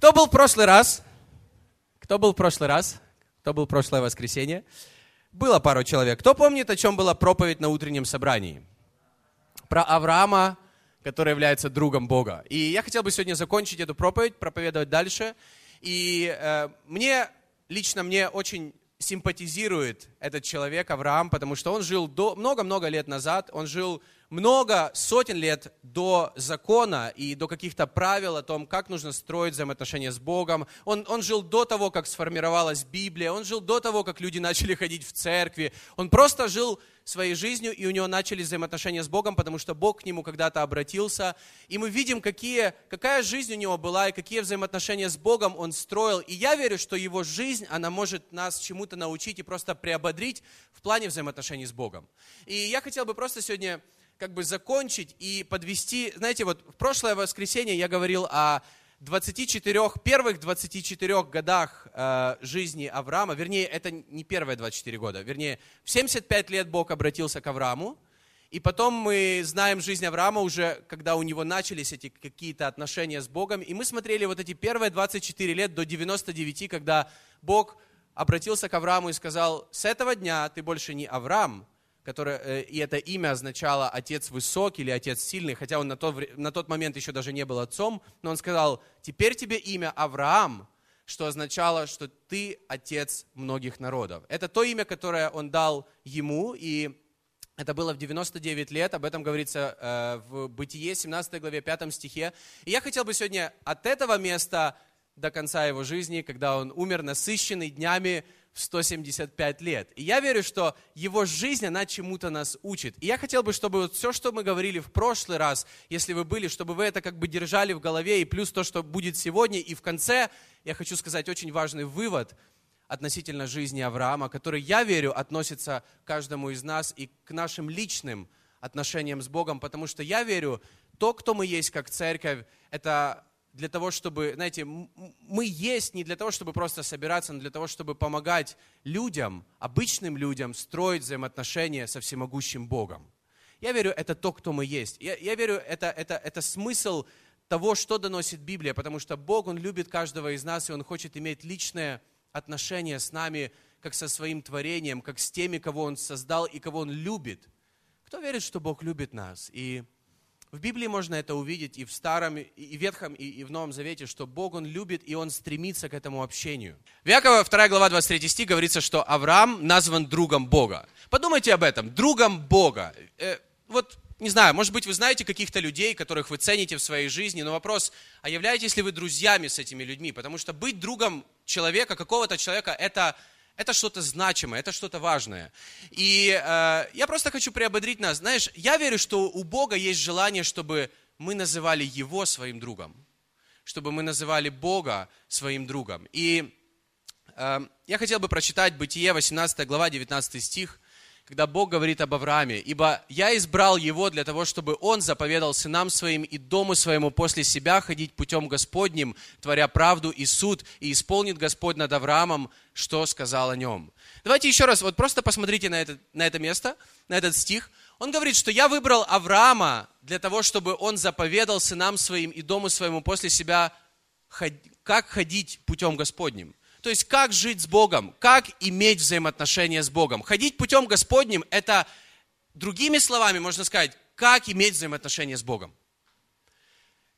Кто был в прошлый раз? Кто был в прошлый раз? Кто был в прошлое воскресенье? Было пару человек. Кто помнит, о чем была проповедь на утреннем собрании? Про Авраама, который является другом Бога. И я хотел бы сегодня закончить эту проповедь, проповедовать дальше. И э, мне, лично мне очень симпатизирует этот человек, Авраам, потому что он жил много-много лет назад, он жил много сотен лет до закона и до каких-то правил о том, как нужно строить взаимоотношения с Богом. Он, он жил до того, как сформировалась Библия, он жил до того, как люди начали ходить в церкви. Он просто жил своей жизнью, и у него начались взаимоотношения с Богом, потому что Бог к нему когда-то обратился. И мы видим, какие, какая жизнь у него была, и какие взаимоотношения с Богом он строил. И я верю, что его жизнь, она может нас чему-то научить и просто приободрить в плане взаимоотношений с Богом. И я хотел бы просто сегодня как бы закончить и подвести, знаете, вот в прошлое воскресенье я говорил о 24, первых 24 годах э, жизни Авраама, вернее, это не первые 24 года, вернее, в 75 лет Бог обратился к Аврааму, и потом мы знаем жизнь Авраама уже, когда у него начались эти какие-то отношения с Богом, и мы смотрели вот эти первые 24 лет до 99, когда Бог обратился к Аврааму и сказал, с этого дня ты больше не Авраам, которое, э, и это имя означало «отец высокий» или «отец сильный», хотя он на тот, на тот момент еще даже не был отцом, но он сказал, теперь тебе имя Авраам, что означало, что ты отец многих народов. Это то имя, которое он дал ему, и это было в 99 лет, об этом говорится э, в Бытие, 17 главе, 5 стихе. И я хотел бы сегодня от этого места до конца его жизни, когда он умер насыщенный днями, в 175 лет. И я верю, что его жизнь, она чему-то нас учит. И я хотел бы, чтобы вот все, что мы говорили в прошлый раз, если вы были, чтобы вы это как бы держали в голове, и плюс то, что будет сегодня. И в конце я хочу сказать очень важный вывод относительно жизни Авраама, который, я верю, относится к каждому из нас и к нашим личным отношениям с Богом, потому что я верю, то, кто мы есть как церковь, это для того, чтобы, знаете, мы есть не для того, чтобы просто собираться, но для того, чтобы помогать людям, обычным людям, строить взаимоотношения со всемогущим Богом. Я верю, это то, кто мы есть. Я, я верю, это, это, это смысл того, что доносит Библия, потому что Бог, Он любит каждого из нас, и Он хочет иметь личное отношение с нами, как со своим творением, как с теми, кого Он создал и кого Он любит. Кто верит, что Бог любит нас? И в Библии можно это увидеть и в Старом, и в Ветхом, и в Новом Завете, что Бог, Он любит, и Он стремится к этому общению. В Якова 2 глава 23 стих говорится, что Авраам назван другом Бога. Подумайте об этом, другом Бога. Э, вот, не знаю, может быть, вы знаете каких-то людей, которых вы цените в своей жизни, но вопрос, а являетесь ли вы друзьями с этими людьми? Потому что быть другом человека, какого-то человека, это это что-то значимое, это что-то важное. И э, я просто хочу приободрить нас. Знаешь, я верю, что у Бога есть желание, чтобы мы называли Его своим другом, чтобы мы называли Бога своим другом. И э, я хотел бы прочитать Бытие, 18 глава, 19 стих когда Бог говорит об Аврааме, «Ибо я избрал его для того, чтобы он заповедал сынам своим и дому своему после себя ходить путем Господним, творя правду и суд, и исполнит Господь над Авраамом, что сказал о нем». Давайте еще раз, вот просто посмотрите на это, на это место, на этот стих. Он говорит, что я выбрал Авраама для того, чтобы он заповедал сынам своим и дому своему после себя, как ходить путем Господним. То есть, как жить с Богом, как иметь взаимоотношения с Богом. Ходить путем Господним – это, другими словами, можно сказать, как иметь взаимоотношения с Богом.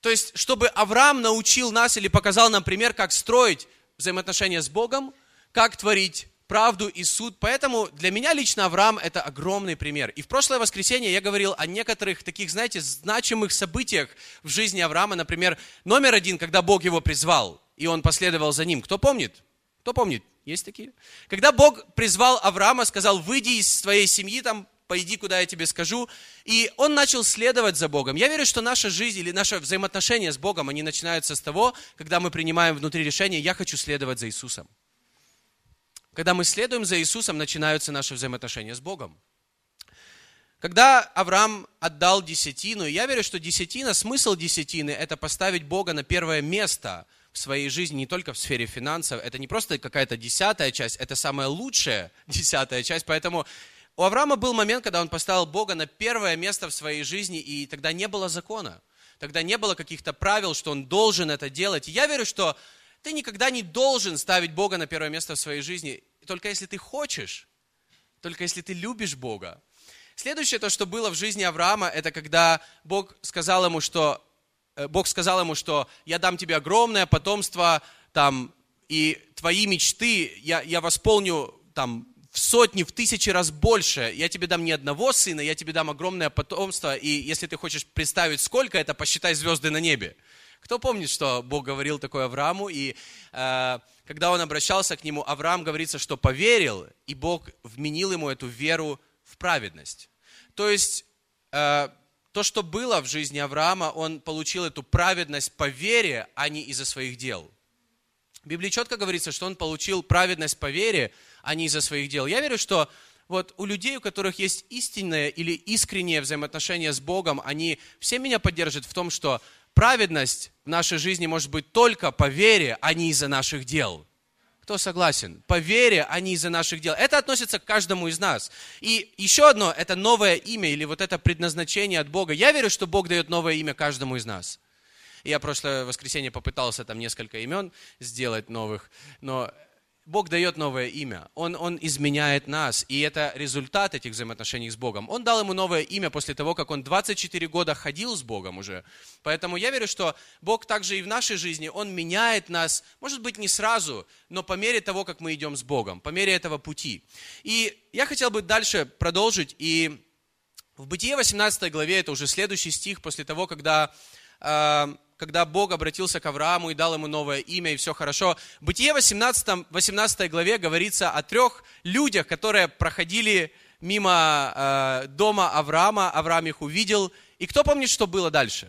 То есть, чтобы Авраам научил нас или показал нам пример, как строить взаимоотношения с Богом, как творить правду и суд. Поэтому для меня лично Авраам – это огромный пример. И в прошлое воскресенье я говорил о некоторых таких, знаете, значимых событиях в жизни Авраама. Например, номер один, когда Бог его призвал, и он последовал за ним. Кто помнит? Кто помнит? Есть такие? Когда Бог призвал Авраама, сказал, выйди из своей семьи, там, пойди, куда я тебе скажу. И он начал следовать за Богом. Я верю, что наша жизнь или наше взаимоотношения с Богом, они начинаются с того, когда мы принимаем внутри решение, я хочу следовать за Иисусом. Когда мы следуем за Иисусом, начинаются наши взаимоотношения с Богом. Когда Авраам отдал десятину, я верю, что десятина, смысл десятины – это поставить Бога на первое место – в своей жизни не только в сфере финансов. Это не просто какая-то десятая часть, это самая лучшая десятая часть. Поэтому у Авраама был момент, когда он поставил Бога на первое место в своей жизни, и тогда не было закона. тогда не было каких-то правил, что он должен это делать. И я верю, что ты никогда не должен ставить Бога на первое место в своей жизни, только если ты хочешь, только если ты любишь Бога. Следующее, то, что было в жизни Авраама, это когда Бог сказал ему, что, Бог сказал ему, что я дам тебе огромное потомство, там, и твои мечты я, я восполню там, в сотни, в тысячи раз больше. Я тебе дам не одного сына, я тебе дам огромное потомство, и если ты хочешь представить, сколько это, посчитай звезды на небе. Кто помнит, что Бог говорил такое Аврааму, и э, когда он обращался к нему, Авраам говорится, что поверил, и Бог вменил ему эту веру в праведность. То есть э, то, что было в жизни Авраама, он получил эту праведность по вере, а не из-за своих дел. В Библии четко говорится, что он получил праведность по вере, а не из-за своих дел. Я верю, что вот у людей, у которых есть истинное или искреннее взаимоотношение с Богом, они все меня поддержат в том, что праведность в нашей жизни может быть только по вере, а не из-за наших дел. Кто согласен? По вере, а не из-за наших дел. Это относится к каждому из нас. И еще одно, это новое имя или вот это предназначение от Бога. Я верю, что Бог дает новое имя каждому из нас. Я прошлое воскресенье попытался там несколько имен сделать новых, но Бог дает новое имя, он, он изменяет нас, и это результат этих взаимоотношений с Богом. Он дал ему новое имя после того, как он 24 года ходил с Богом уже. Поэтому я верю, что Бог также и в нашей жизни, Он меняет нас, может быть, не сразу, но по мере того, как мы идем с Богом, по мере этого пути. И я хотел бы дальше продолжить, и в Бытие 18 главе, это уже следующий стих после того, когда э, когда Бог обратился к Аврааму и дал ему новое имя, и все хорошо. В Бытие 18, 18 главе говорится о трех людях, которые проходили мимо э, дома Авраама, Авраам их увидел. И кто помнит, что было дальше?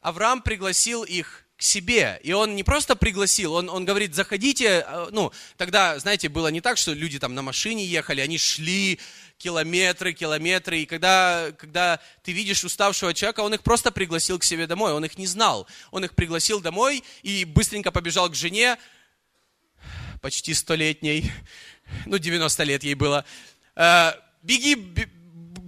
Авраам пригласил их к себе. И он не просто пригласил, он, он говорит, заходите. Э, ну, тогда, знаете, было не так, что люди там на машине ехали, они шли километры, километры. И когда, когда ты видишь уставшего человека, он их просто пригласил к себе домой. Он их не знал. Он их пригласил домой и быстренько побежал к жене, почти столетней, ну, 90 лет ей было. «Э, беги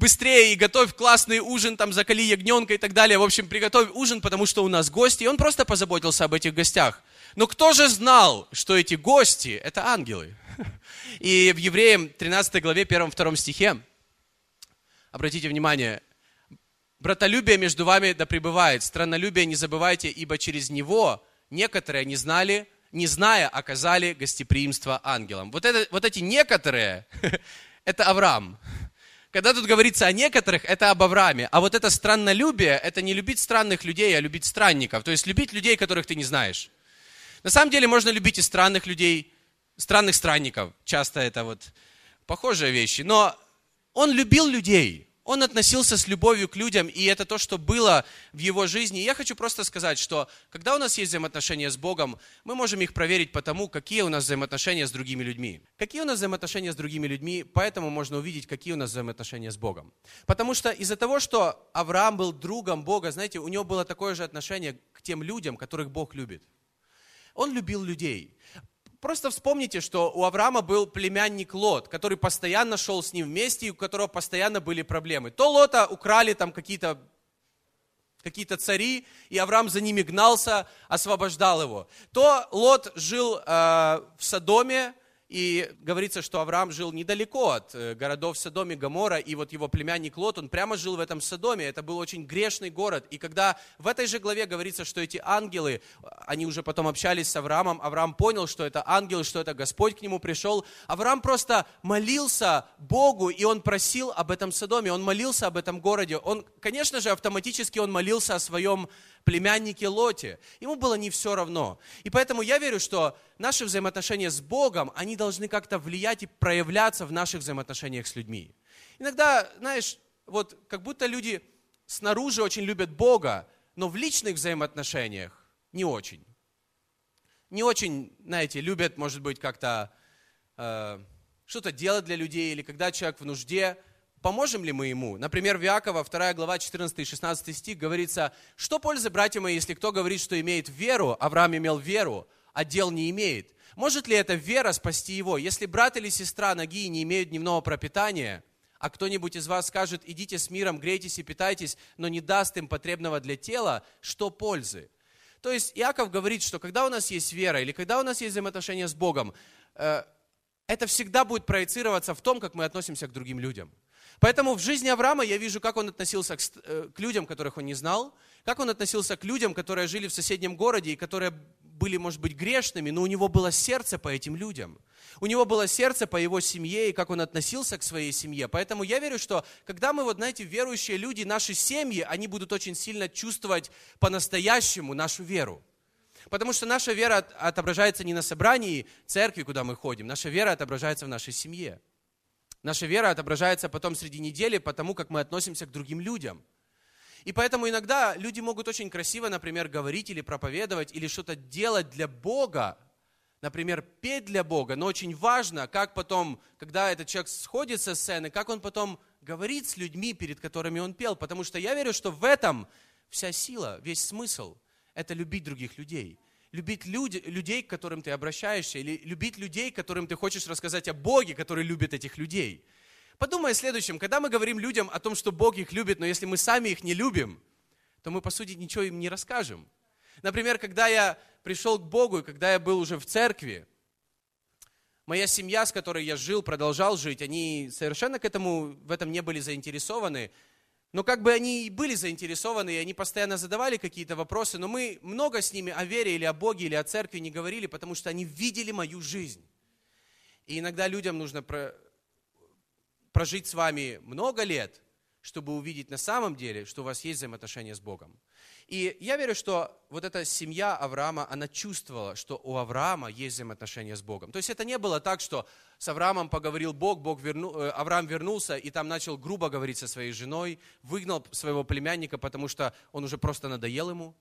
быстрее и готовь классный ужин, там, закали ягненка и так далее. В общем, приготовь ужин, потому что у нас гости. И он просто позаботился об этих гостях. Но кто же знал, что эти гости – это ангелы? И в Евреям 13 главе 1-2 стихе, обратите внимание, «Братолюбие между вами да пребывает, страннолюбие не забывайте, ибо через него некоторые не знали, не зная, оказали гостеприимство ангелам». Вот, это, вот эти некоторые – это Авраам. Когда тут говорится о некоторых, это об Аврааме. А вот это страннолюбие, это не любить странных людей, а любить странников. То есть любить людей, которых ты не знаешь. На самом деле можно любить и странных людей, странных странников. Часто это вот похожие вещи. Но он любил людей. Он относился с любовью к людям, и это то, что было в его жизни. И я хочу просто сказать, что когда у нас есть взаимоотношения с Богом, мы можем их проверить по тому, какие у нас взаимоотношения с другими людьми. Какие у нас взаимоотношения с другими людьми, поэтому можно увидеть, какие у нас взаимоотношения с Богом. Потому что из-за того, что Авраам был другом Бога, знаете, у него было такое же отношение к тем людям, которых Бог любит. Он любил людей. Просто вспомните, что у Авраама был племянник Лот, который постоянно шел с ним вместе, и у которого постоянно были проблемы. То Лота украли там какие-то какие-то цари, и Авраам за ними гнался, освобождал его. То Лот жил э, в Содоме, и говорится, что Авраам жил недалеко от э, городов Содом и Гамора, и вот его племянник Лот, он прямо жил в этом Содоме. Это был очень грешный город. И когда в этой же главе говорится, что эти ангелы, они уже потом общались с Авраамом, Авраам понял, что это ангелы, что это Господь к нему пришел. Авраам просто молился Богу, и он просил об этом Содоме, он молился об этом городе. Он, конечно же, автоматически он молился о своем племяннике Лоте. Ему было не все равно. И поэтому я верю, что наши взаимоотношения с Богом, они должны как-то влиять и проявляться в наших взаимоотношениях с людьми. Иногда, знаешь, вот как будто люди снаружи очень любят Бога, но в личных взаимоотношениях не очень. Не очень, знаете, любят, может быть, как-то э, что-то делать для людей, или когда человек в нужде – Поможем ли мы ему? Например, в Иакова, 2 глава, 14 и 16 стих говорится, что пользы, братья мои, если кто говорит, что имеет веру, Авраам имел веру, а дел не имеет. Может ли эта вера спасти его? Если брат или сестра ноги не имеют дневного пропитания, а кто-нибудь из вас скажет, идите с миром, грейтесь и питайтесь, но не даст им потребного для тела, что пользы? То есть Иаков говорит, что когда у нас есть вера или когда у нас есть взаимоотношения с Богом, э, это всегда будет проецироваться в том, как мы относимся к другим людям. Поэтому в жизни Авраама я вижу, как он относился к, э, к людям, которых он не знал, как он относился к людям, которые жили в соседнем городе и которые были, может быть, грешными, но у него было сердце по этим людям. У него было сердце по его семье и как он относился к своей семье. Поэтому я верю, что когда мы, вот знаете, верующие люди, наши семьи, они будут очень сильно чувствовать по-настоящему нашу веру. Потому что наша вера отображается не на собрании церкви, куда мы ходим, наша вера отображается в нашей семье. Наша вера отображается потом среди недели по тому, как мы относимся к другим людям – и поэтому иногда люди могут очень красиво, например, говорить или проповедовать, или что-то делать для Бога, например, петь для Бога, но очень важно, как потом, когда этот человек сходит со сцены, как он потом говорит с людьми, перед которыми он пел, потому что я верю, что в этом вся сила, весь смысл – это любить других людей. Любить люди, людей, к которым ты обращаешься, или любить людей, которым ты хочешь рассказать о Боге, который любит этих людей – Подумай о следующем. Когда мы говорим людям о том, что Бог их любит, но если мы сами их не любим, то мы, по сути, ничего им не расскажем. Например, когда я пришел к Богу, и когда я был уже в церкви, моя семья, с которой я жил, продолжал жить, они совершенно к этому, в этом не были заинтересованы. Но как бы они и были заинтересованы, и они постоянно задавали какие-то вопросы, но мы много с ними о вере или о Боге или о церкви не говорили, потому что они видели мою жизнь. И иногда людям нужно прожить с вами много лет, чтобы увидеть на самом деле, что у вас есть взаимоотношения с Богом. И я верю, что вот эта семья Авраама, она чувствовала, что у Авраама есть взаимоотношения с Богом. То есть это не было так, что с Авраамом поговорил Бог, Бог верну, э, Авраам вернулся и там начал грубо говорить со своей женой, выгнал своего племянника, потому что он уже просто надоел ему.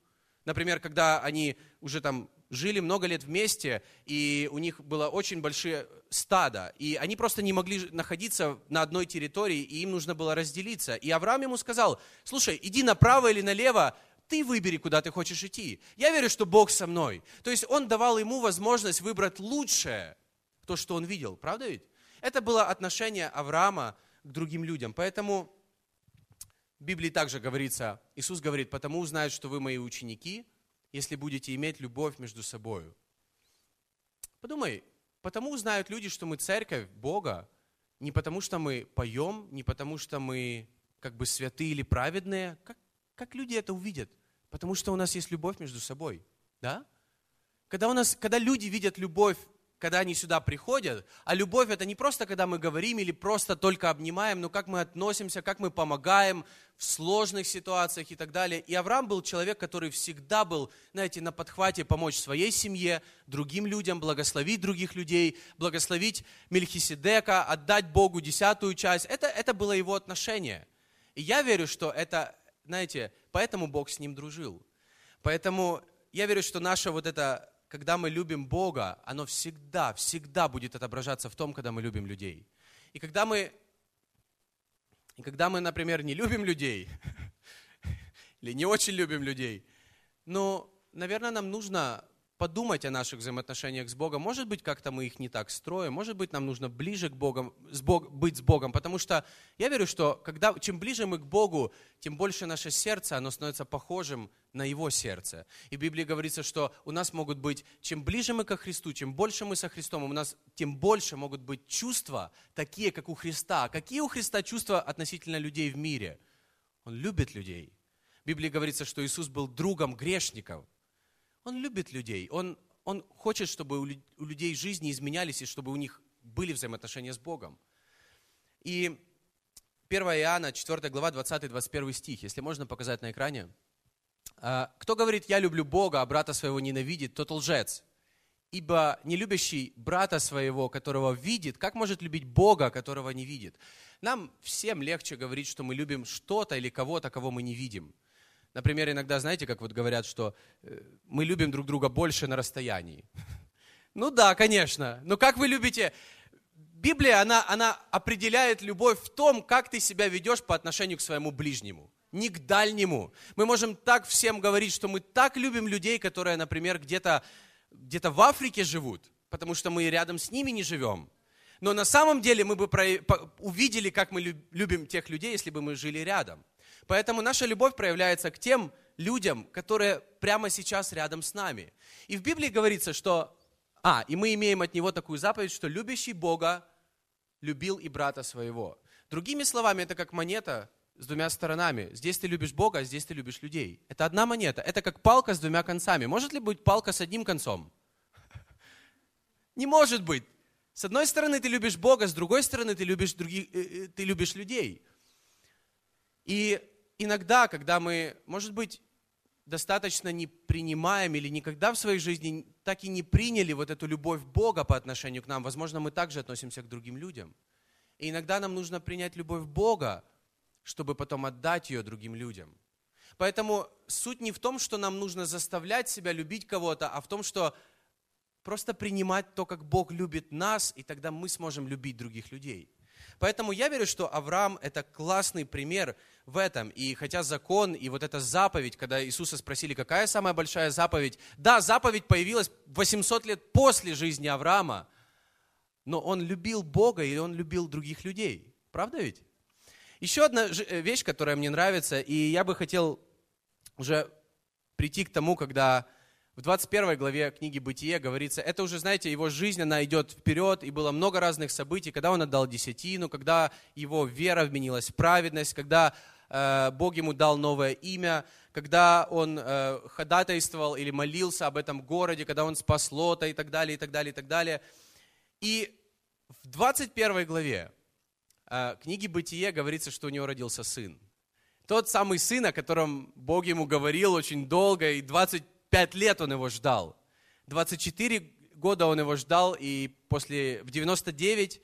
Например, когда они уже там жили много лет вместе, и у них было очень большие стада, и они просто не могли находиться на одной территории, и им нужно было разделиться. И Авраам ему сказал, слушай, иди направо или налево, ты выбери, куда ты хочешь идти. Я верю, что Бог со мной. То есть он давал ему возможность выбрать лучшее, то, что он видел. Правда ведь? Это было отношение Авраама к другим людям. Поэтому в Библии также говорится, Иисус говорит, потому узнают, что вы мои ученики, если будете иметь любовь между собой. Подумай, потому узнают люди, что мы церковь Бога, не потому что мы поем, не потому что мы как бы святые или праведные. Как, как люди это увидят? Потому что у нас есть любовь между собой. Да? Когда, у нас, когда люди видят любовь когда они сюда приходят. А любовь это не просто, когда мы говорим или просто только обнимаем, но как мы относимся, как мы помогаем в сложных ситуациях и так далее. И Авраам был человек, который всегда был, знаете, на подхвате помочь своей семье, другим людям, благословить других людей, благословить Мельхиседека, отдать Богу десятую часть. Это, это было его отношение. И я верю, что это, знаете, поэтому Бог с ним дружил. Поэтому я верю, что наша вот эта когда мы любим Бога, оно всегда, всегда будет отображаться в том, когда мы любим людей. И когда мы, и когда мы например, не любим людей, или не очень любим людей, ну, наверное, нам нужно подумать о наших взаимоотношениях с Богом. Может быть, как-то мы их не так строим, может быть, нам нужно ближе к Богу, с Бог, быть с Богом, потому что я верю, что когда, чем ближе мы к Богу, тем больше наше сердце, оно становится похожим на Его сердце. И в Библии говорится, что у нас могут быть, чем ближе мы ко Христу, чем больше мы со Христом, у нас тем больше могут быть чувства, такие, как у Христа. А какие у Христа чувства относительно людей в мире? Он любит людей. В Библии говорится, что Иисус был другом грешников – он любит людей. Он, он хочет, чтобы у людей жизни изменялись и чтобы у них были взаимоотношения с Богом. И 1 Иоанна, 4 глава, 20-21 стих, если можно показать на экране. «А, «Кто говорит, я люблю Бога, а брата своего ненавидит, тот лжец. Ибо не любящий брата своего, которого видит, как может любить Бога, которого не видит?» Нам всем легче говорить, что мы любим что-то или кого-то, кого мы не видим – Например, иногда, знаете, как вот говорят, что э, мы любим друг друга больше на расстоянии. Ну да, конечно. Но как вы любите... Библия, она, она определяет любовь в том, как ты себя ведешь по отношению к своему ближнему, не к дальнему. Мы можем так всем говорить, что мы так любим людей, которые, например, где-то где в Африке живут, потому что мы рядом с ними не живем. Но на самом деле мы бы увидели, как мы любим тех людей, если бы мы жили рядом. Поэтому наша любовь проявляется к тем людям, которые прямо сейчас рядом с нами. И в Библии говорится, что... А, и мы имеем от него такую заповедь, что любящий Бога любил и брата своего. Другими словами, это как монета с двумя сторонами. Здесь ты любишь Бога, а здесь ты любишь людей. Это одна монета. Это как палка с двумя концами. Может ли быть палка с одним концом? Не может быть. С одной стороны ты любишь Бога, с другой стороны ты любишь, других, э, э, ты любишь людей. И иногда, когда мы, может быть, достаточно не принимаем или никогда в своей жизни так и не приняли вот эту любовь Бога по отношению к нам, возможно, мы также относимся к другим людям. И иногда нам нужно принять любовь Бога, чтобы потом отдать ее другим людям. Поэтому суть не в том, что нам нужно заставлять себя любить кого-то, а в том, что просто принимать то, как Бог любит нас, и тогда мы сможем любить других людей. Поэтому я верю, что Авраам – это классный пример в этом. И хотя закон и вот эта заповедь, когда Иисуса спросили, какая самая большая заповедь, да, заповедь появилась 800 лет после жизни Авраама, но он любил Бога и он любил других людей. Правда ведь? Еще одна э, вещь, которая мне нравится, и я бы хотел уже прийти к тому, когда в 21 главе книги «Бытие» говорится, это уже, знаете, его жизнь, она идет вперед, и было много разных событий, когда он отдал десятину, когда его вера вменилась в праведность, когда э, Бог ему дал новое имя, когда он э, ходатайствовал или молился об этом городе, когда он спас Лота и так далее, и так далее, и так далее. И в 21 главе э, книги «Бытие» говорится, что у него родился сын. Тот самый сын, о котором Бог ему говорил очень долго, и 20 Пять лет он его ждал. 24 года он его ждал, и после, в 99,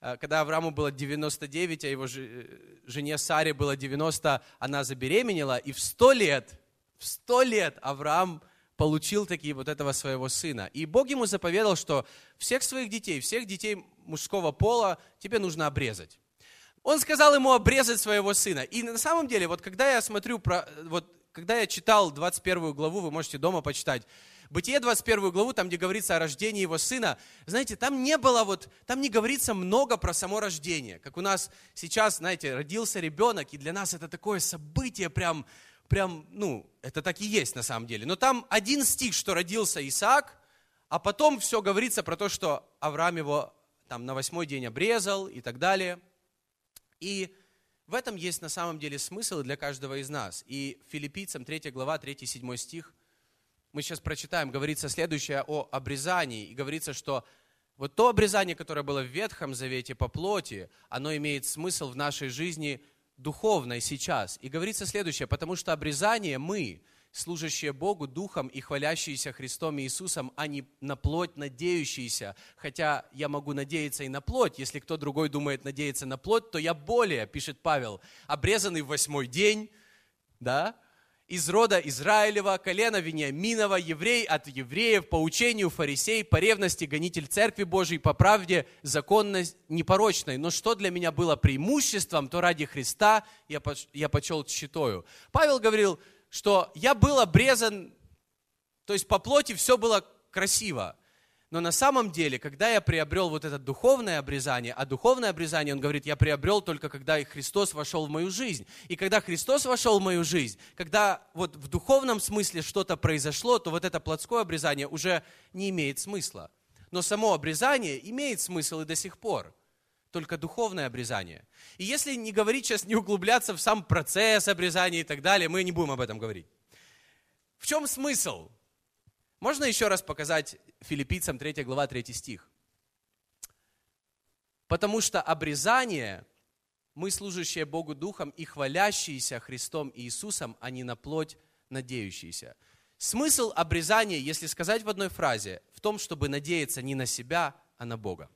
э, когда Аврааму было 99, а его э, жене Саре было 90, она забеременела, и в 100 лет, в 100 лет Авраам получил такие вот этого своего сына. И Бог ему заповедал, что всех своих детей, всех детей мужского пола тебе нужно обрезать. Он сказал ему обрезать своего сына. И на самом деле, вот когда я смотрю про, вот когда я читал 21 главу, вы можете дома почитать, Бытие 21 главу, там, где говорится о рождении его сына, знаете, там не было вот, там не говорится много про само рождение. Как у нас сейчас, знаете, родился ребенок, и для нас это такое событие прям, прям, ну, это так и есть на самом деле. Но там один стих, что родился Исаак, а потом все говорится про то, что Авраам его там на восьмой день обрезал и так далее. И в этом есть на самом деле смысл для каждого из нас. И филиппийцам 3 глава, 3-7 стих, мы сейчас прочитаем, говорится следующее о обрезании. И говорится, что вот то обрезание, которое было в Ветхом Завете по плоти, оно имеет смысл в нашей жизни духовной сейчас. И говорится следующее, потому что обрезание мы, служащие Богу Духом и хвалящиеся Христом Иисусом, а не на плоть надеющиеся. Хотя я могу надеяться и на плоть. Если кто другой думает надеяться на плоть, то я более, пишет Павел, обрезанный в восьмой день, да, из рода Израилева, колена Вениаминова, еврей от евреев, по учению фарисей, по ревности гонитель Церкви Божией, по правде законность непорочной. Но что для меня было преимуществом, то ради Христа я, я почел считаю. Павел говорил, что я был обрезан, то есть по плоти все было красиво. Но на самом деле, когда я приобрел вот это духовное обрезание, а духовное обрезание, он говорит, я приобрел только когда Христос вошел в мою жизнь. И когда Христос вошел в мою жизнь, когда вот в духовном смысле что-то произошло, то вот это плотское обрезание уже не имеет смысла. Но само обрезание имеет смысл и до сих пор. Только духовное обрезание. И если не говорить сейчас, не углубляться в сам процесс обрезания и так далее, мы не будем об этом говорить. В чем смысл? Можно еще раз показать филиппийцам 3 глава 3 стих. Потому что обрезание, мы служащие Богу Духом и хвалящиеся Христом Иисусом, а не на плоть надеющиеся. Смысл обрезания, если сказать в одной фразе, в том, чтобы надеяться не на себя, а на Бога.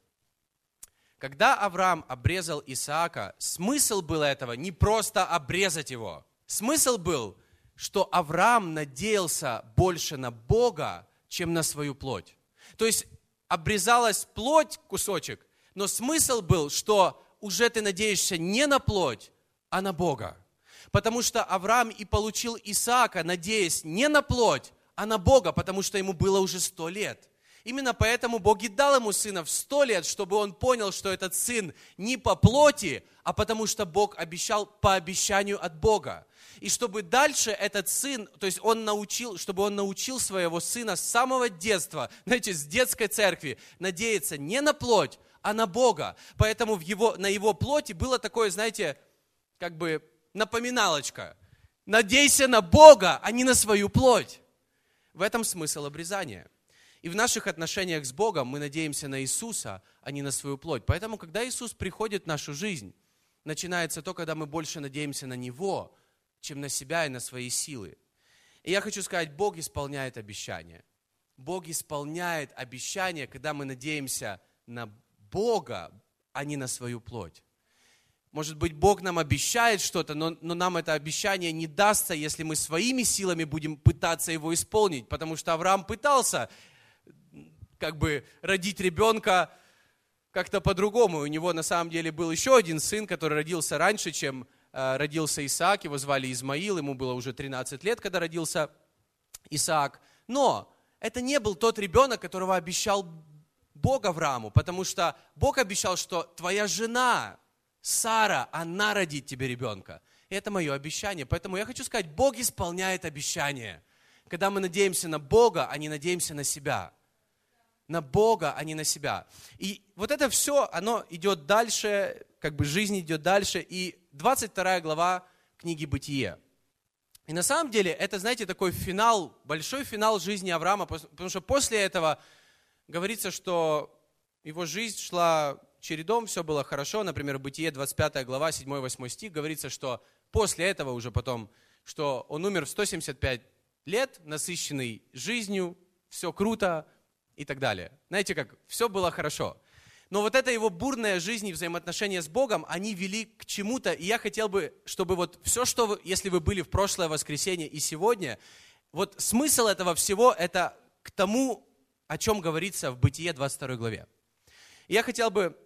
Когда Авраам обрезал Исаака, смысл был этого не просто обрезать его. Смысл был, что Авраам надеялся больше на Бога, чем на свою плоть. То есть обрезалась плоть, кусочек, но смысл был, что уже ты надеешься не на плоть, а на Бога. Потому что Авраам и получил Исаака, надеясь не на плоть, а на Бога, потому что ему было уже сто лет. Именно поэтому Бог и дал ему сына в сто лет, чтобы он понял, что этот сын не по плоти, а потому что Бог обещал по обещанию от Бога. И чтобы дальше этот сын, то есть он научил, чтобы он научил своего сына с самого детства, знаете, с детской церкви, надеяться не на плоть, а на Бога. Поэтому в его, на его плоти было такое, знаете, как бы напоминалочка. Надейся на Бога, а не на свою плоть. В этом смысл обрезания. И в наших отношениях с Богом мы надеемся на Иисуса, а не на свою плоть. Поэтому, когда Иисус приходит в нашу жизнь, начинается то, когда мы больше надеемся на Него, чем на себя и на свои силы. И я хочу сказать, Бог исполняет обещания. Бог исполняет обещания, когда мы надеемся на Бога, а не на свою плоть. Может быть, Бог нам обещает что-то, но, но нам это обещание не дастся, если мы своими силами будем пытаться его исполнить. Потому что Авраам пытался как бы родить ребенка как-то по-другому. У него на самом деле был еще один сын, который родился раньше, чем э, родился Исаак. Его звали Измаил, ему было уже 13 лет, когда родился Исаак. Но это не был тот ребенок, которого обещал Бог Аврааму, потому что Бог обещал, что твоя жена, Сара, она родит тебе ребенка. Это мое обещание. Поэтому я хочу сказать, Бог исполняет обещание. Когда мы надеемся на Бога, а не надеемся на себя на Бога, а не на себя. И вот это все, оно идет дальше, как бы жизнь идет дальше. И 22 глава книги «Бытие». И на самом деле это, знаете, такой финал, большой финал жизни Авраама, потому что после этого говорится, что его жизнь шла чередом, все было хорошо. Например, Бытие 25 глава, 7-8 стих, говорится, что после этого уже потом, что он умер в 175 лет, насыщенный жизнью, все круто, и так далее. Знаете как, все было хорошо. Но вот эта его бурная жизнь и взаимоотношения с Богом, они вели к чему-то. И я хотел бы, чтобы вот все, что вы, если вы были в прошлое воскресенье и сегодня, вот смысл этого всего – это к тому, о чем говорится в Бытие 22 главе. И я хотел бы,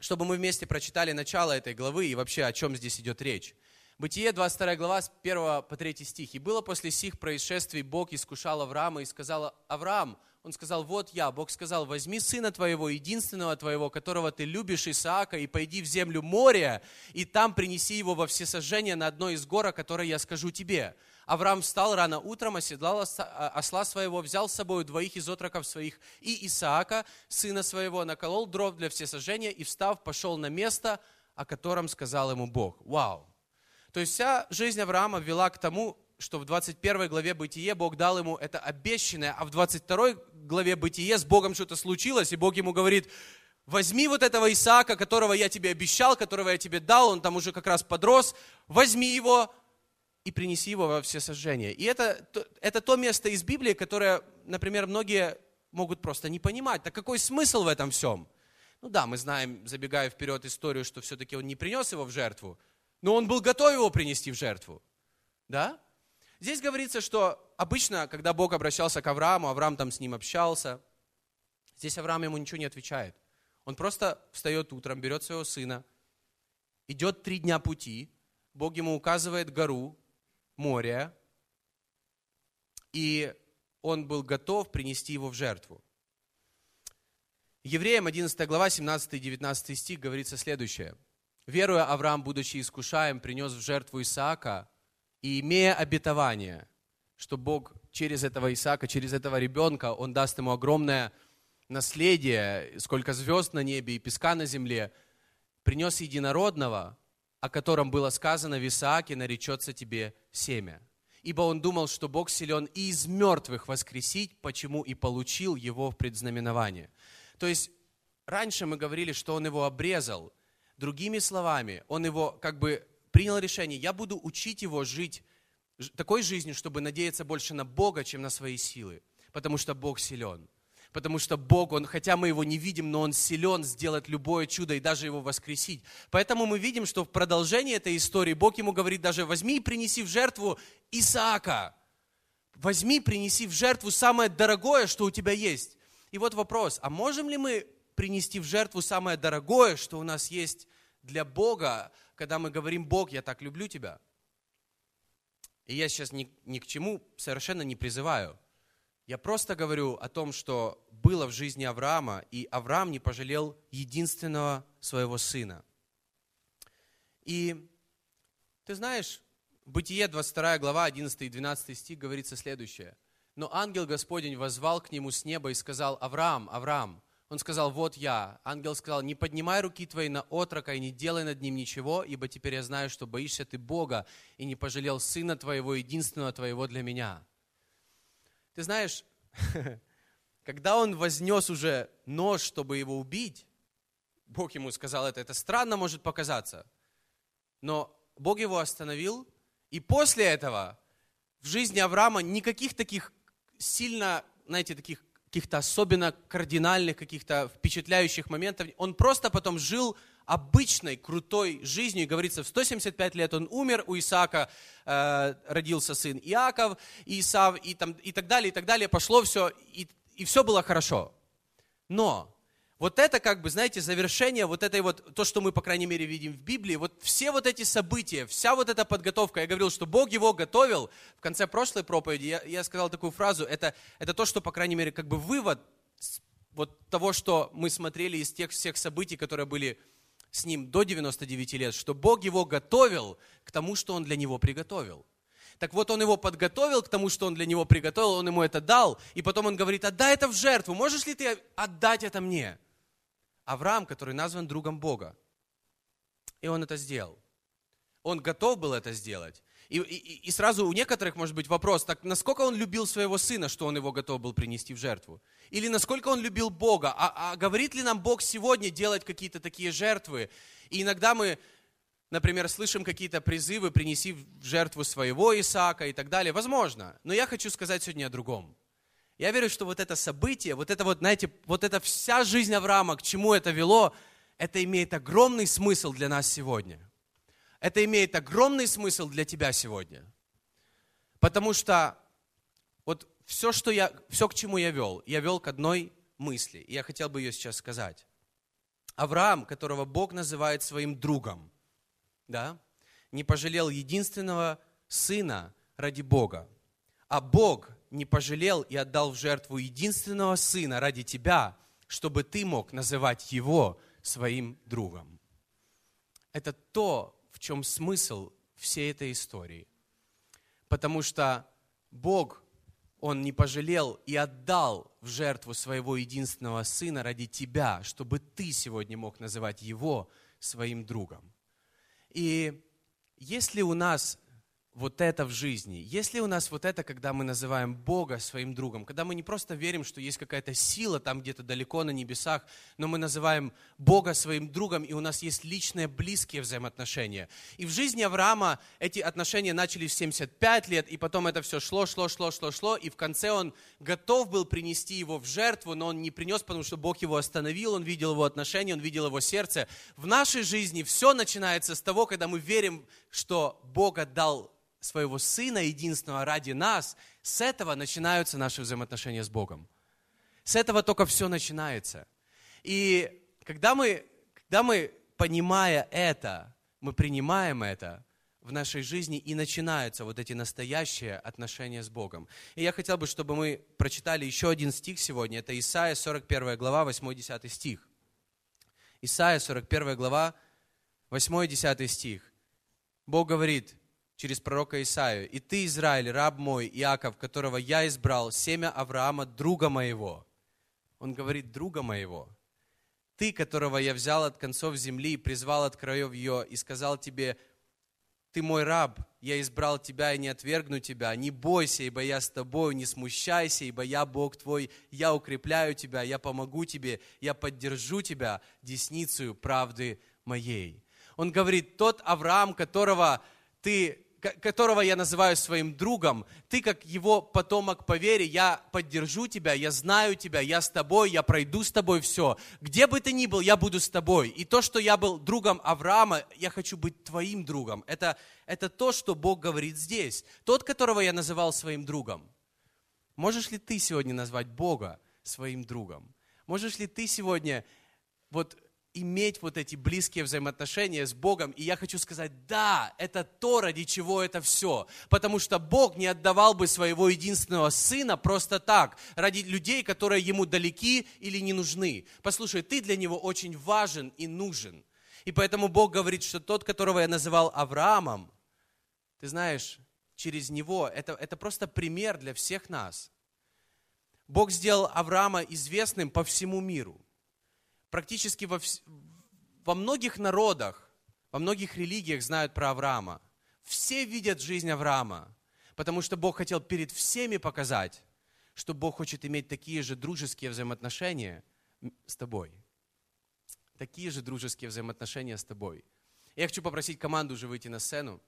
чтобы мы вместе прочитали начало этой главы и вообще о чем здесь идет речь. Бытие 22 глава с 1 по 3 стих. «И было после сих происшествий Бог искушал Авраама и сказал, Авраам, он сказал, вот я. Бог сказал, возьми сына твоего, единственного твоего, которого ты любишь, Исаака, и пойди в землю моря, и там принеси его во всесожжение на одной из гор, о которой я скажу тебе. Авраам встал рано утром, оседлал а, осла своего, взял с собой двоих из отроков своих и Исаака, сына своего, наколол дров для всесожжения и, встав, пошел на место, о котором сказал ему Бог. Вау! То есть вся жизнь Авраама вела к тому, что в 21 главе Бытие Бог дал ему это обещанное, а в 22 главе Бытие с Богом что-то случилось, и Бог ему говорит, возьми вот этого Исаака, которого я тебе обещал, которого я тебе дал, он там уже как раз подрос, возьми его и принеси его во все сожжения. И это, это то место из Библии, которое, например, многие могут просто не понимать. Так какой смысл в этом всем? Ну да, мы знаем, забегая вперед историю, что все-таки он не принес его в жертву, но он был готов его принести в жертву. Да? Здесь говорится, что обычно, когда Бог обращался к Аврааму, Авраам там с ним общался, здесь Авраам ему ничего не отвечает. Он просто встает утром, берет своего сына, идет три дня пути, Бог ему указывает гору, море, и он был готов принести его в жертву. Евреям 11 глава, 17 и 19 стих говорится следующее. «Веруя Авраам, будучи искушаем, принес в жертву Исаака, и имея обетование, что Бог через этого Исаака, через этого ребенка, Он даст ему огромное наследие, сколько звезд на небе и песка на земле, принес единородного, о котором было сказано в Исааке, наречется тебе семя. Ибо он думал, что Бог силен и из мертвых воскресить, почему и получил его в предзнаменование. То есть раньше мы говорили, что он его обрезал. Другими словами, он его как бы принял решение, я буду учить его жить такой жизнью, чтобы надеяться больше на Бога, чем на свои силы. Потому что Бог силен. Потому что Бог, Он, хотя мы Его не видим, но Он силен сделать любое чудо и даже Его воскресить. Поэтому мы видим, что в продолжении этой истории Бог ему говорит даже, возьми и принеси в жертву Исаака. Возьми, принеси в жертву самое дорогое, что у тебя есть. И вот вопрос, а можем ли мы принести в жертву самое дорогое, что у нас есть для Бога, когда мы говорим, Бог, я так люблю тебя. И я сейчас ни, ни к чему совершенно не призываю. Я просто говорю о том, что было в жизни Авраама, и Авраам не пожалел единственного своего сына. И ты знаешь, Бытие 22 глава, 11 и 12 стих говорится следующее. «Но ангел Господень возвал к нему с неба и сказал, Авраам, Авраам, он сказал, вот я. Ангел сказал, не поднимай руки твои на отрока и не делай над ним ничего, ибо теперь я знаю, что боишься ты Бога и не пожалел сына твоего, единственного твоего для меня. Ты знаешь, когда он вознес уже нож, чтобы его убить, Бог ему сказал это, это странно может показаться, но Бог его остановил, и после этого в жизни Авраама никаких таких сильно, знаете, таких каких-то особенно кардинальных, каких-то впечатляющих моментов. Он просто потом жил обычной, крутой жизнью. И говорится, в 175 лет он умер, у Исаака э, родился сын Иаков, Исав, и, там, и так далее, и так далее. Пошло все, и, и все было хорошо. Но вот это как бы, знаете, завершение вот этой вот, то, что мы, по крайней мере, видим в Библии, вот все вот эти события, вся вот эта подготовка, я говорил, что Бог его готовил, в конце прошлой проповеди я, я сказал такую фразу, это, это то, что, по крайней мере, как бы вывод вот того, что мы смотрели из тех всех событий, которые были с ним до 99 лет, что Бог его готовил к тому, что он для него приготовил. Так вот, он его подготовил к тому, что он для него приготовил, он ему это дал, и потом он говорит, отдай это в жертву, можешь ли ты отдать это мне? Авраам, который назван другом Бога. И он это сделал. Он готов был это сделать. И, и, и сразу у некоторых может быть вопрос, так насколько он любил своего сына, что он его готов был принести в жертву? Или насколько он любил Бога? А, а говорит ли нам Бог сегодня делать какие-то такие жертвы? И иногда мы, например, слышим какие-то призывы, принеси в жертву своего Исаака и так далее. Возможно. Но я хочу сказать сегодня о другом. Я верю, что вот это событие, вот это вот, знаете, вот эта вся жизнь Авраама, к чему это вело, это имеет огромный смысл для нас сегодня. Это имеет огромный смысл для тебя сегодня. Потому что вот все, что я, все, к чему я вел, я вел к одной мысли. И я хотел бы ее сейчас сказать. Авраам, которого Бог называет своим другом, да, не пожалел единственного сына ради Бога. А Бог не пожалел и отдал в жертву единственного сына ради тебя, чтобы ты мог называть его своим другом. Это то, в чем смысл всей этой истории. Потому что Бог, Он не пожалел и отдал в жертву своего единственного сына ради тебя, чтобы ты сегодня мог называть его своим другом. И если у нас вот это в жизни, если у нас вот это, когда мы называем Бога своим другом, когда мы не просто верим, что есть какая-то сила там где-то далеко на небесах, но мы называем Бога своим другом, и у нас есть личные, близкие взаимоотношения. И в жизни Авраама эти отношения начались в 75 лет, и потом это все шло, шло, шло, шло, шло, и в конце он готов был принести его в жертву, но он не принес, потому что Бог его остановил, он видел его отношения, он видел его сердце. В нашей жизни все начинается с того, когда мы верим, что Бог отдал своего Сына единственного ради нас, с этого начинаются наши взаимоотношения с Богом. С этого только все начинается. И когда мы, когда мы, понимая это, мы принимаем это в нашей жизни, и начинаются вот эти настоящие отношения с Богом. И я хотел бы, чтобы мы прочитали еще один стих сегодня. Это Исаия, 41 глава, 8-10 стих. Исаия, 41 глава, 8-10 стих. Бог говорит, через пророка Исаию. «И ты, Израиль, раб мой, Иаков, которого я избрал, семя Авраама, друга моего». Он говорит, друга моего. «Ты, которого я взял от концов земли и призвал от краев ее, и сказал тебе, ты мой раб, я избрал тебя и не отвергну тебя. Не бойся, ибо я с тобою, не смущайся, ибо я Бог твой, я укрепляю тебя, я помогу тебе, я поддержу тебя десницей правды моей. Он говорит, тот Авраам, которого ты которого я называю своим другом, ты как его потомок по вере, я поддержу тебя, я знаю тебя, я с тобой, я пройду с тобой все. Где бы ты ни был, я буду с тобой. И то, что я был другом Авраама, я хочу быть твоим другом. Это, это то, что Бог говорит здесь. Тот, которого я называл своим другом. Можешь ли ты сегодня назвать Бога своим другом? Можешь ли ты сегодня вот иметь вот эти близкие взаимоотношения с Богом. И я хочу сказать, да, это то, ради чего это все. Потому что Бог не отдавал бы своего единственного сына просто так, ради людей, которые ему далеки или не нужны. Послушай, ты для него очень важен и нужен. И поэтому Бог говорит, что тот, которого я называл Авраамом, ты знаешь, через него, это, это просто пример для всех нас. Бог сделал Авраама известным по всему миру – практически во, во многих народах, во многих религиях знают про Авраама. Все видят жизнь Авраама, потому что Бог хотел перед всеми показать, что Бог хочет иметь такие же дружеские взаимоотношения с тобой. Такие же дружеские взаимоотношения с тобой. Я хочу попросить команду уже выйти на сцену.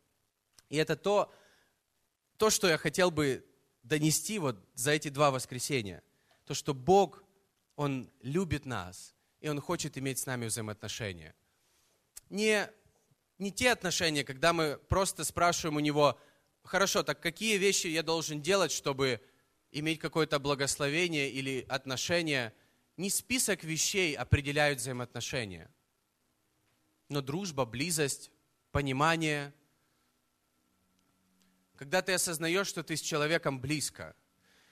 И это то, то, что я хотел бы донести вот за эти два воскресенья. То, что Бог, Он любит нас, и Он хочет иметь с нами взаимоотношения. Не, не те отношения, когда мы просто спрашиваем у Него, хорошо, так какие вещи я должен делать, чтобы иметь какое-то благословение или отношение. Не список вещей определяют взаимоотношения, но дружба, близость, понимание. Когда ты осознаешь, что ты с человеком близко.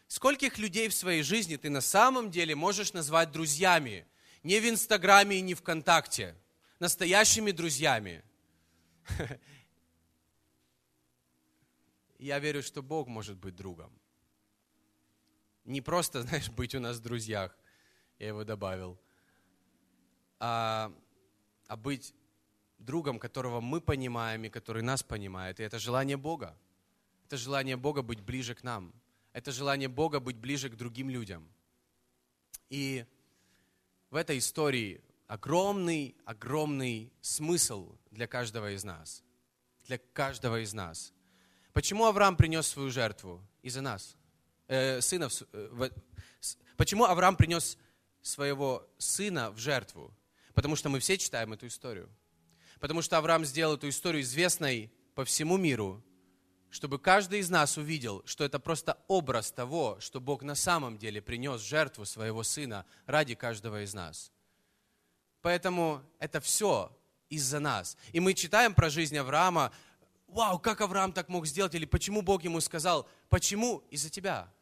Скольких людей в своей жизни ты на самом деле можешь назвать друзьями – не в Инстаграме и не ВКонтакте, настоящими друзьями. Я верю, что Бог может быть другом. Не просто, знаешь, быть у нас в друзьях, я его добавил, а, а быть другом, которого мы понимаем и который нас понимает. И это желание Бога. Это желание Бога быть ближе к нам. Это желание Бога быть ближе к другим людям. И в этой истории огромный, огромный смысл для каждого из нас. Для каждого из нас. Почему Авраам принес свою жертву? Из-за нас. Э, сына э, почему Авраам принес своего сына в жертву? Потому что мы все читаем эту историю. Потому что Авраам сделал эту историю известной по всему миру, чтобы каждый из нас увидел, что это просто образ того, что Бог на самом деле принес жертву своего Сына ради каждого из нас. Поэтому это все из-за нас. И мы читаем про жизнь Авраама, вау, как Авраам так мог сделать, или почему Бог ему сказал, почему из-за тебя.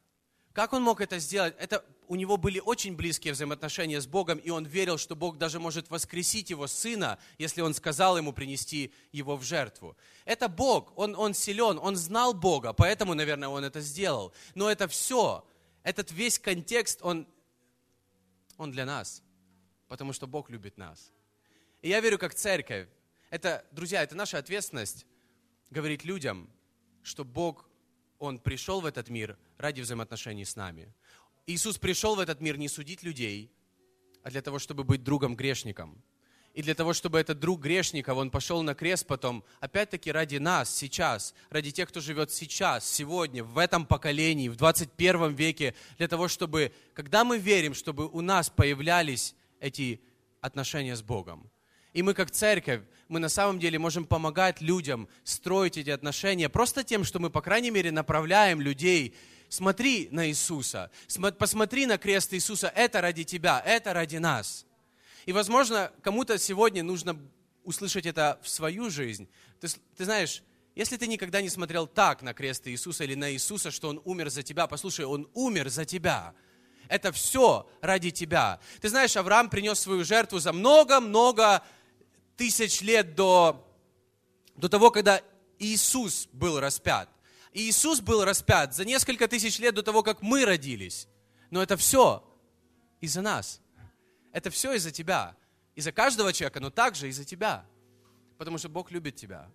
Как он мог это сделать? Это у него были очень близкие взаимоотношения с Богом, и он верил, что Бог даже может воскресить его сына, если он сказал ему принести его в жертву. Это Бог, он, он силен, он знал Бога, поэтому, наверное, он это сделал. Но это все, этот весь контекст, он, он для нас, потому что Бог любит нас. И я верю, как церковь, это, друзья, это наша ответственность говорить людям, что Бог, Он пришел в этот мир ради взаимоотношений с нами. Иисус пришел в этот мир не судить людей, а для того, чтобы быть другом грешником. И для того, чтобы этот друг грешников, он пошел на крест потом, опять-таки ради нас, сейчас, ради тех, кто живет сейчас, сегодня, в этом поколении, в 21 веке, для того, чтобы, когда мы верим, чтобы у нас появлялись эти отношения с Богом. И мы как церковь, мы на самом деле можем помогать людям строить эти отношения просто тем, что мы, по крайней мере, направляем людей смотри на Иисуса, посмотри на крест Иисуса, это ради тебя, это ради нас. И, возможно, кому-то сегодня нужно услышать это в свою жизнь. Ты, ты знаешь, если ты никогда не смотрел так на крест Иисуса или на Иисуса, что Он умер за тебя, послушай, Он умер за тебя. Это все ради тебя. Ты знаешь, Авраам принес свою жертву за много-много тысяч лет до, до того, когда Иисус был распят. Иисус был распят за несколько тысяч лет до того, как мы родились. Но это все из-за нас. Это все из-за тебя. Из-за каждого человека, но также из-за тебя. Потому что Бог любит тебя.